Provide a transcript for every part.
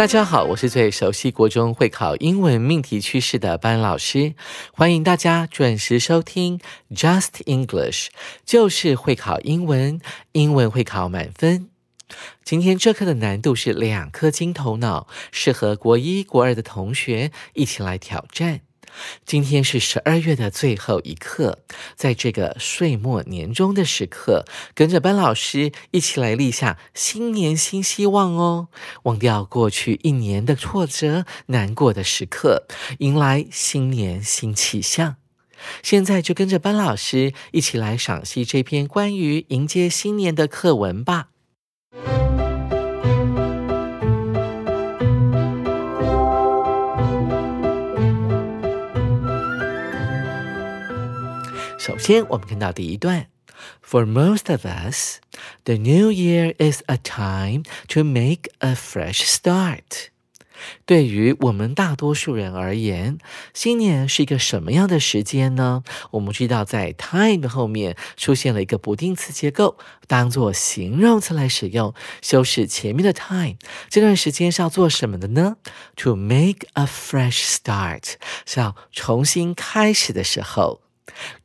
大家好，我是最熟悉国中会考英文命题趋势的班老师，欢迎大家准时收听 Just English，就是会考英文，英文会考满分。今天这课的难度是两颗金头脑，适合国一、国二的同学一起来挑战。今天是十二月的最后一课，在这个岁末年终的时刻，跟着班老师一起来立下新年新希望哦，忘掉过去一年的挫折、难过的时刻，迎来新年新气象。现在就跟着班老师一起来赏析这篇关于迎接新年的课文吧。首先，我们看到第一段：For most of us, the new year is a time to make a fresh start。对于我们大多数人而言，新年是一个什么样的时间呢？我们知道，在 time 后面出现了一个不定词结构，当做形容词来使用，修饰前面的 time。这段时间是要做什么的呢？To make a fresh start，是要重新开始的时候。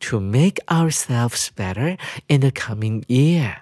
To make ourselves better in the coming year，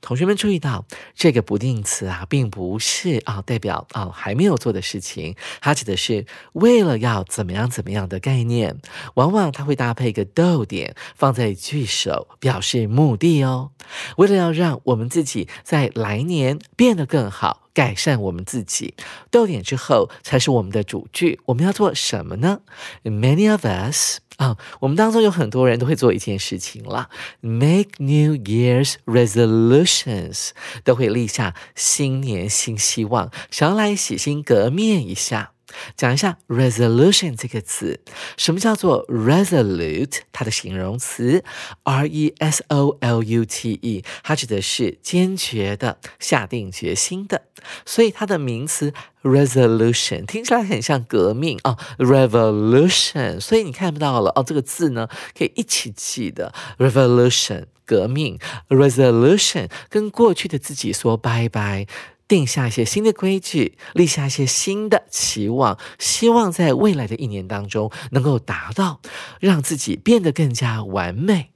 同学们注意到这个不定词啊，并不是啊代表啊还没有做的事情，它指的是为了要怎么样怎么样的概念。往往它会搭配一个逗点放在句首，表示目的哦。为了要让我们自己在来年变得更好。改善我们自己，逗点之后才是我们的主句。我们要做什么呢？Many of us 啊，我们当中有很多人都会做一件事情啦，make New Year's resolutions，都会立下新年新希望，想要来洗心革面一下。讲一下 resolution 这个词，什么叫做 resolute？它的形容词 r e s o l u t e，它指的是坚决的、下定决心的。所以它的名词 resolution 听起来很像革命啊，revolution。所以你看不到了哦，这个字呢可以一起记的 revolution 革命，resolution 跟过去的自己说拜拜。定下一些新的规矩，立下一些新的期望，希望在未来的一年当中能够达到，让自己变得更加完美。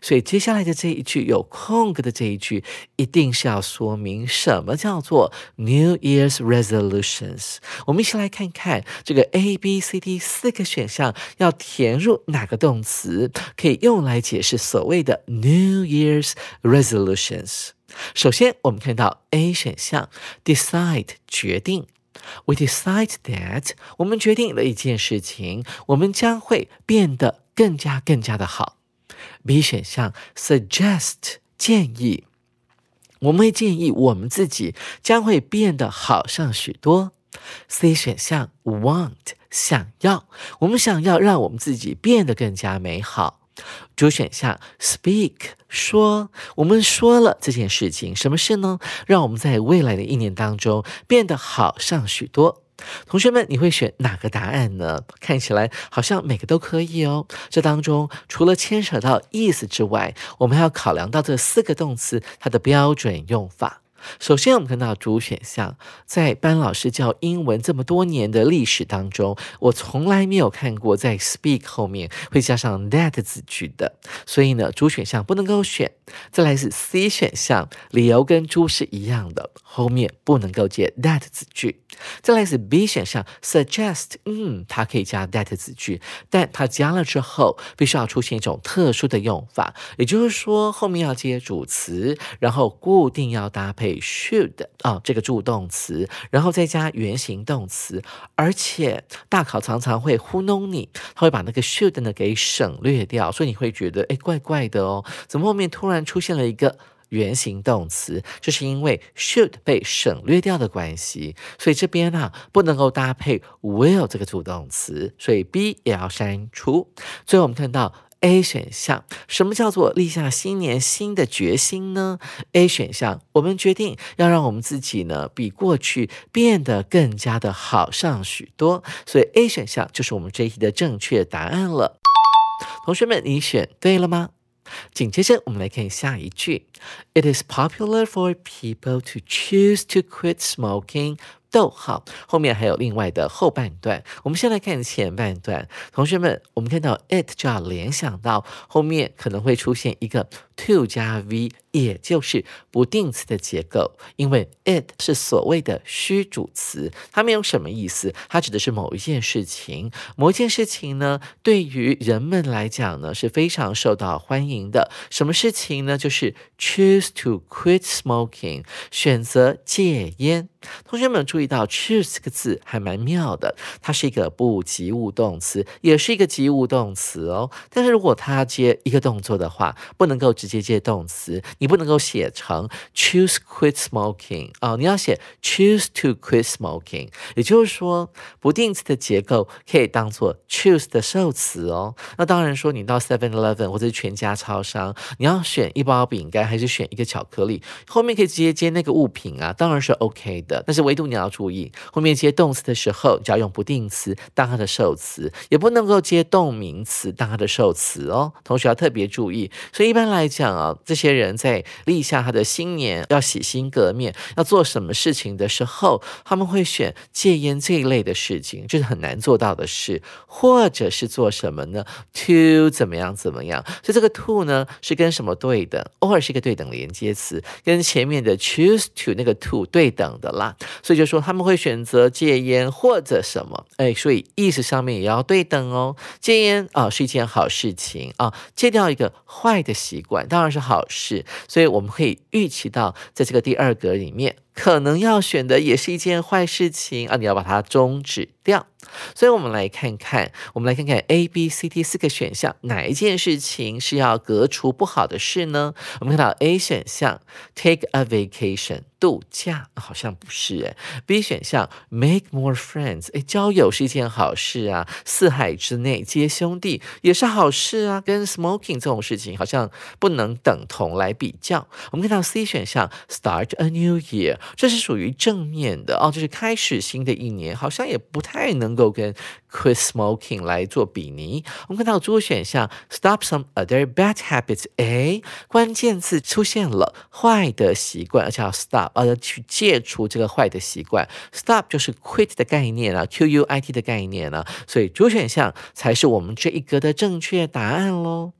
所以接下来的这一句有空格的这一句，一定是要说明什么叫做 New Year's Resolutions。我们一起来看看这个 A、B、C、D 四个选项要填入哪个动词，可以用来解释所谓的 New Year's Resolutions。首先，我们看到 A 选项，decide 决定，we decide that 我们决定了一件事情，我们将会变得更加更加的好。B 选项，suggest 建议，我们会建议我们自己将会变得好上许多。C 选项，want 想要，我们想要让我们自己变得更加美好。主选项 speak 说，我们说了这件事情，什么事呢？让我们在未来的一年当中变得好上许多。同学们，你会选哪个答案呢？看起来好像每个都可以哦。这当中除了牵扯到意思之外，我们还要考量到这四个动词它的标准用法。首先，我们看到主选项，在班老师教英文这么多年的历史当中，我从来没有看过在 speak 后面会加上 that 子句的，所以呢，主选项不能够选。再来是 C 选项，理由跟猪是一样的，后面不能够接 that 子句。再来是 B 选项，suggest，嗯，它可以加 that 子句，但它加了之后，必须要出现一种特殊的用法，也就是说，后面要接主词，然后固定要搭配 should 啊这个助动词，然后再加原形动词，而且大考常常会糊弄你，他会把那个 should 呢给省略掉，所以你会觉得哎怪怪的哦，怎么后面突然出现了一个？原形动词，就是因为 should 被省略掉的关系，所以这边呢不能够搭配 will 这个助动词，所以 B 也要删除。最后我们看到 A 选项，什么叫做立下新年新的决心呢？A 选项，我们决定要让我们自己呢比过去变得更加的好上许多，所以 A 选项就是我们这一题的正确答案了。同学们，你选对了吗？紧接着，我们来看下一句：It is popular for people to choose to quit smoking. 逗号后面还有另外的后半段。我们先来看前半段，同学们，我们看到 it 就要联想到后面可能会出现一个 to 加 v。也就是不定词的结构，因为 it 是所谓的虚主词，它没有什么意思，它指的是某一件事情。某一件事情呢，对于人们来讲呢是非常受到欢迎的。什么事情呢？就是 choose to quit smoking，选择戒烟。同学们注意到 choose 这个字还蛮妙的，它是一个不及物动词，也是一个及物动词哦。但是如果它接一个动作的话，不能够直接接动词。你不能够写成 choose quit smoking 啊，你要写 choose to quit smoking，也就是说不定词的结构可以当做 choose 的受词哦。那当然说你到 Seven Eleven 或者全家超商，你要选一包饼干还是选一个巧克力，后面可以直接接那个物品啊，当然是 OK 的。但是唯独你要注意，后面接动词的时候，就要用不定词当它的受词，也不能够接动名词当它的受词哦。同学要特别注意。所以一般来讲啊，这些人在立下他的新年要洗心革面，要做什么事情的时候，他们会选戒烟这一类的事情，就是很难做到的事，或者是做什么呢？To 怎么样怎么样？所以这个 to 呢是跟什么对等？偶尔是一个对等连接词，跟前面的 choose to 那个 to 对等的啦。啊所以就说他们会选择戒烟或者什么？哎，所以意识上面也要对等哦。戒烟啊是一件好事情啊，戒掉一个坏的习惯当然是好事。所以我们可以预期到，在这个第二格里面，可能要选的也是一件坏事情啊，你要把它终止掉。所以我们来看看，我们来看看 A、B、C、D 四个选项，哪一件事情是要革除不好的事呢？我们看到 A 选项 take a vacation 度假，好像不是诶 B 选项 make more friends，哎，交友是一件好事啊，四海之内皆兄弟也是好事啊，跟 smoking 这种事情好像不能等同来比较。我们看到 C 选项 start a new year，这是属于正面的哦，就是开始新的一年，好像也不太能。够够跟 quit smoking 来做比拟。我们看到主选项 stop some other bad habits。哎，关键字出现了坏的习惯，而且要 stop，而去戒除这个坏的习惯。stop 就是 quit 的概念啊，q u i t 的概念啊，所以主选项才是我们这一格的正确答案喽。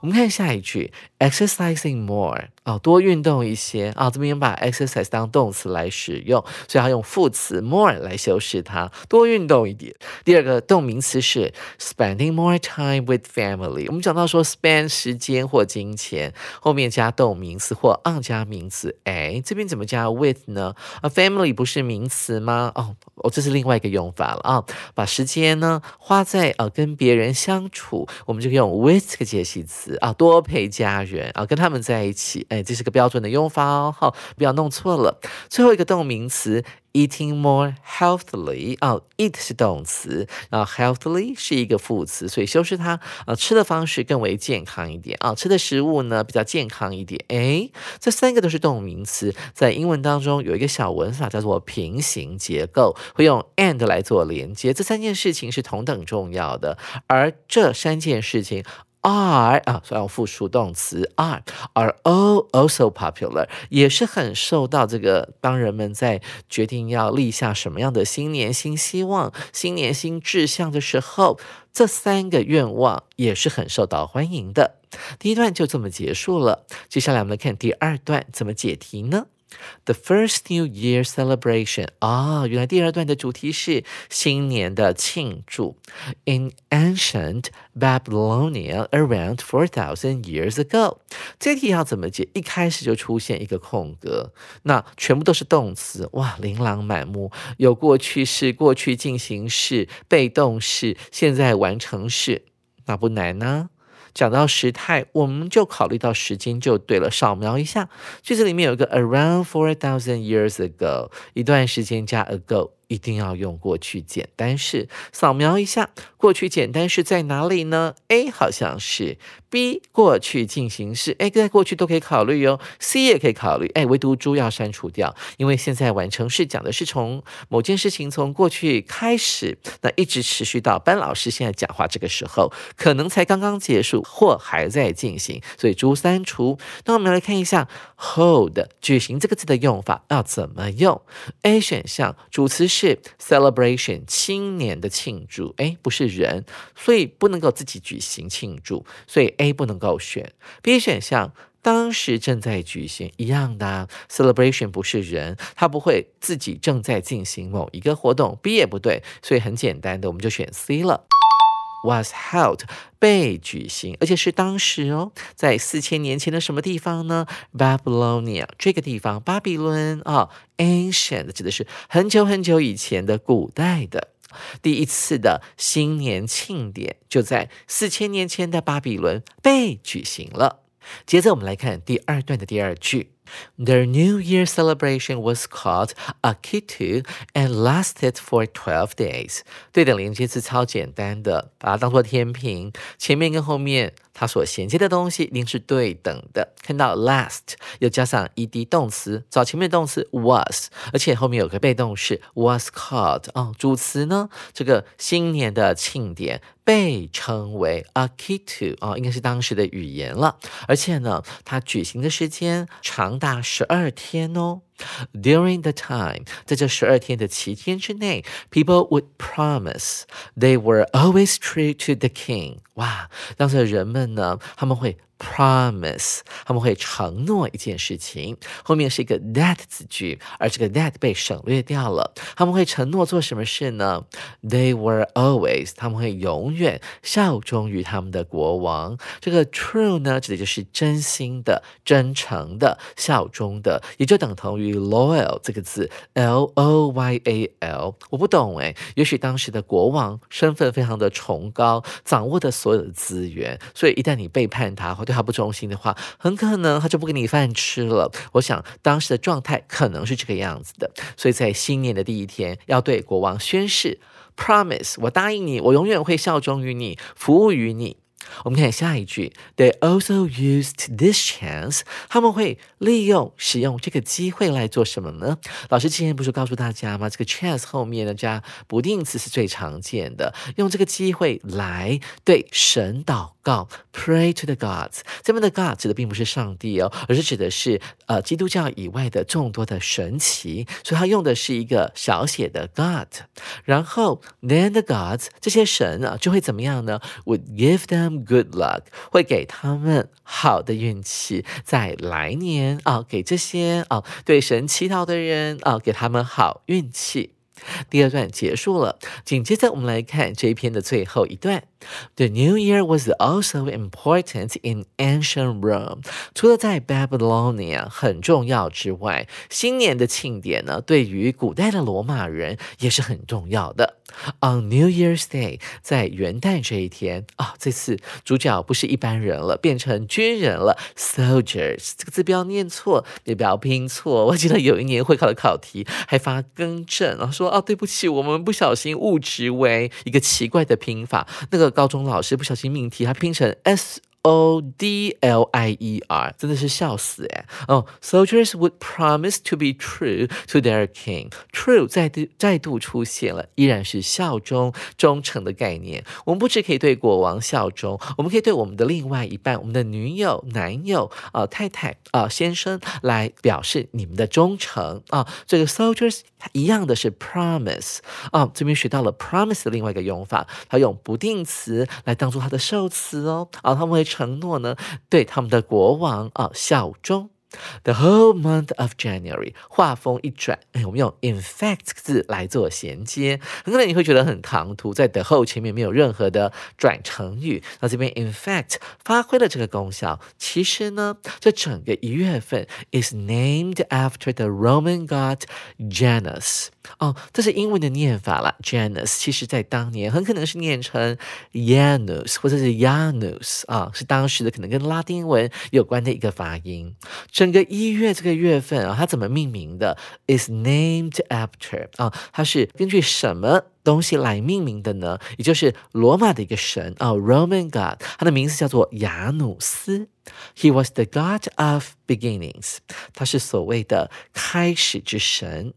我们看下一句，exercising more 啊，多运动一些啊，这边把 exercise 当动词来使用，所以要用副词 more 来修饰它，多运动一点。第二个动名词是 spending more time with family。我们讲到说 spend 时间或金钱，后面加动名词或 on 加名词，哎，这边怎么加 with 呢？啊，family 不是名词吗？哦，哦，这是另外一个用法了啊，把时间呢花在呃跟别人相处，我们就用 with 这个介系词。啊，多陪家人啊，跟他们在一起，哎，这是个标准的用法哦，好，不要弄错了。最后一个动名词。Eating more healthily 啊，eat 是动词，然后 healthily 是一个副词，所以修饰它啊，吃的方式更为健康一点啊，吃的食物呢比较健康一点。哎，这三个都是动名词，在英文当中有一个小文法叫做平行结构，会用 and 来做连接，这三件事情是同等重要的，而这三件事情。Are 啊，所以复数动词 are are all also popular，也是很受到这个当人们在决定要立下什么样的新年新希望、新年新志向的时候，这三个愿望也是很受到欢迎的。第一段就这么结束了，接下来我们来看第二段怎么解题呢？The first New Year celebration 啊，原来第二段的主题是新年的庆祝。In ancient Babylonia, around four thousand years ago，这题要怎么解？一开始就出现一个空格，那全部都是动词，哇，琳琅满目，有过去式、过去进行式、被动式、现在完成式，那不难呢？讲到时态，我们就考虑到时间就对了。扫描一下句子里面有一个 around four thousand years ago，一段时间加 ago。一定要用过去简单式扫描一下，过去简单式在哪里呢？A 好像是 B 过去进行式，哎，在过去都可以考虑哟，C 也可以考虑，哎，唯独猪要删除掉，因为现在完成式讲的是从某件事情从过去开始，那一直持续到班老师现在讲话这个时候，可能才刚刚结束或还在进行，所以猪删除。那我们来看一下 hold 举行这个字的用法要怎么用？A 选项主词是。是 celebration 青年的庆祝，哎，不是人，所以不能够自己举行庆祝，所以 A 不能够选。B 选项当时正在举行，一样的 celebration 不是人，他不会自己正在进行某一个活动，B 也不对，所以很简单的，我们就选 C 了。Was held 被举行，而且是当时哦，在四千年前的什么地方呢？Babylonia 这个地方，巴比伦啊，ancient 指的是很久很久以前的古代的第一次的新年庆典，就在四千年前的巴比伦被举行了。接着我们来看第二段的第二句。Their New Year celebration was called Akitu and lasted for twelve days。对等连接词超简单的，把它当做天平，前面跟后面。 它所衔接的东西一定是对等的。看到 last 又加上 ed 动词，找前面的动词 was，而且后面有个被动式 was called 哦，主词呢，这个新年的庆典被称为 Akitu 哦，应该是当时的语言了。而且呢，它举行的时间长达十二天哦。During the time，在这十二天的期间之内，people would promise they were always true to the king。哇，当时的人们呢，他们会。 Promise，他们会承诺一件事情，后面是一个 that 子句，而这个 that 被省略掉了。他们会承诺做什么事呢？They were always，他们会永远效忠于他们的国王。这个 true 呢，指的就是真心的、真诚的、效忠的，也就等同于 loyal 这个字，L O Y A L。我不懂诶，也许当时的国王身份非常的崇高，掌握的所有的资源，所以一旦你背叛他或对他不忠心的话，很可能他就不给你饭吃了。我想当时的状态可能是这个样子的，所以在新年的第一天要对国王宣誓，promise，我答应你，我永远会效忠于你，服务于你。我们看下一句，They also used this chance，他们会利用使用这个机会来做什么呢？老师之前不是告诉大家吗？这个 chance 后面呢加不定词是最常见的，用这个机会来对神祷告，pray to the gods。这边的 God 指的并不是上帝哦，而是指的是呃基督教以外的众多的神奇，所以他用的是一个小写的 God。然后 then the gods 这些神啊就会怎么样呢？Would give them Good luck 会给他们好的运气，在来年啊，给这些啊对神祈祷的人啊，给他们好运气。第二段结束了，紧接着我们来看这一篇的最后一段。The New Year was also important in ancient Rome。除了在 Babylonia 很重要之外，新年的庆典呢，对于古代的罗马人也是很重要的。On New Year's Day，在元旦这一天啊，这次主角不是一般人了，变成军人了。Soldiers 这个字不要念错，也不要拼错。我记得有一年会考的考题还发更正，然后说啊，对不起，我们不小心误植为一个奇怪的拼法。那个高中老师不小心命题，他拼成 S O D L I E R，真的是笑死哎！哦，Soldiers would promise to be true to their king。True 再度再度出现了，依然是效忠、忠诚的概念。我们不只可以对国王效忠，我们可以对我们的另外一半、我们的女友、男友、啊太太、啊先生来表示你们的忠诚啊。这个 Soldiers 一样的是 promise 啊，这边学到了 promise 的另外一个用法，它用不定词来当做它的受词哦啊，他们会承诺呢对他们的国王啊效忠。The whole month of January，画风一转，哎，我们用 in fact 字来做衔接，很可能你会觉得很唐突，在 the 后前面没有任何的转成语。那这边 in fact 发挥了这个功效。其实呢，这整个一月份 is named after the Roman god Janus。哦，这是英文的念法了，Janus。其实在当年很可能是念成 Janus 或者是 Janus 啊，是当时的可能跟拉丁文有关的一个发音。整个一月这个月份啊，它怎么命名的？Is named after 啊，它是根据什么东西来命名的呢？也就是罗马的一个神啊，Roman god，他的名字叫做雅努斯。He was the god of beginnings，他是所谓的开始之神。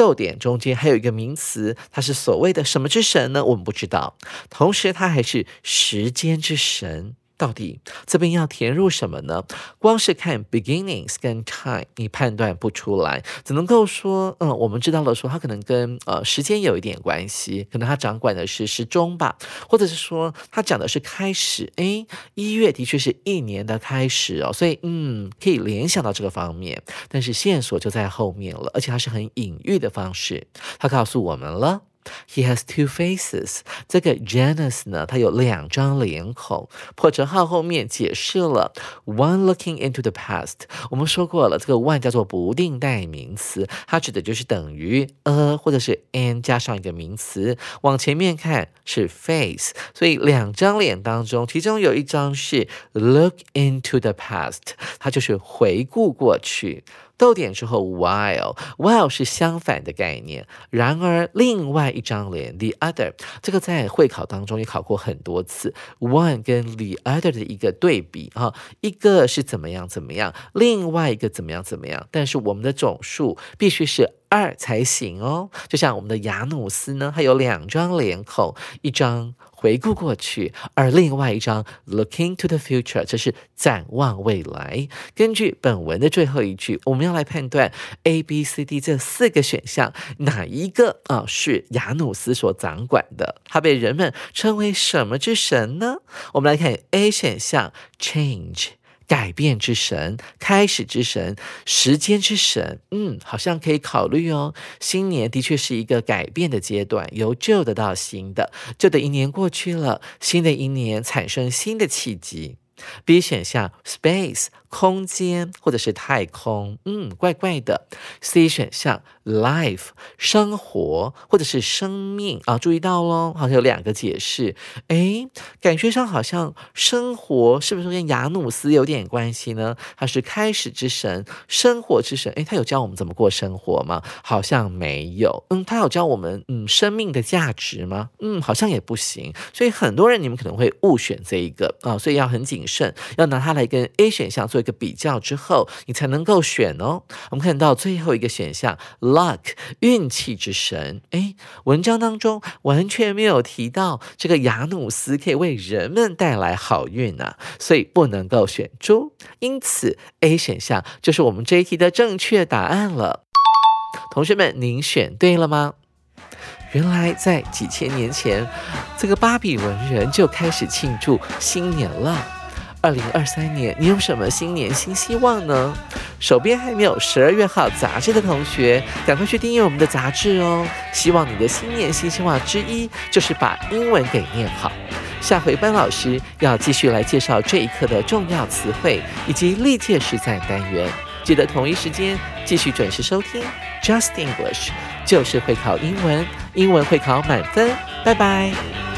逗点中间还有一个名词，它是所谓的什么之神呢？我们不知道。同时，它还是时间之神。到底这边要填入什么呢？光是看 beginnings 跟 time，你判断不出来，只能够说，嗯，我们知道了，说它可能跟呃时间有一点关系，可能它掌管的是时钟吧，或者是说它讲的是开始，诶，一月的确是一年的开始哦，所以嗯，可以联想到这个方面，但是线索就在后面了，而且它是很隐喻的方式，它告诉我们了。He has two faces。这个 Janus 呢，它有两张脸孔。破折号后面解释了 one looking into the past。我们说过了，这个 one 叫做不定代名词，它指的就是等于 a 或者是 an 加上一个名词。往前面看是 face，所以两张脸当中，其中有一张是 look into the past，它就是回顾过去。逗点之后，while，while 是相反的概念。然而，另外一张脸，the other，这个在会考当中也考过很多次。one 跟 the other 的一个对比啊，一个是怎么样怎么样，另外一个怎么样怎么样。但是我们的总数必须是二才行哦。就像我们的雅努斯呢，它有两张脸孔，一张。回顾过去，而另外一张 looking to the future，这是展望未来。根据本文的最后一句，我们要来判断 A、B、C、D 这四个选项哪一个啊是雅努斯所掌管的？他被人们称为什么之神呢？我们来看 A 选项 change。改变之神，开始之神，时间之神，嗯，好像可以考虑哦。新年的确是一个改变的阶段，由旧的到新的，旧的一年过去了，新的一年产生新的契机。B 选项，space。空间或者是太空，嗯，怪怪的。C 选项，life 生活或者是生命啊，注意到喽，好像有两个解释。哎，感觉上好像生活是不是跟雅努斯有点关系呢？他是开始之神，生活之神。哎，他有教我们怎么过生活吗？好像没有。嗯，他有教我们嗯生命的价值吗？嗯，好像也不行。所以很多人你们可能会误选这一个啊，所以要很谨慎，要拿它来跟 A 选项做。一个比较之后，你才能够选哦。我们看到最后一个选项，luck 运气之神。哎，文章当中完全没有提到这个雅努斯可以为人们带来好运啊，所以不能够选猪。因此，A 选项就是我们这一题的正确答案了。同学们，您选对了吗？原来在几千年前，这个巴比伦人就开始庆祝新年了。二零二三年，你有什么新年新希望呢？手边还没有十二月号杂志的同学，赶快去订阅我们的杂志哦！希望你的新年新希望之一就是把英文给念好。下回班老师要继续来介绍这一课的重要词汇以及历届实战单元，记得同一时间继续准时收听 Just English，就是会考英文，英文会考满分。拜拜。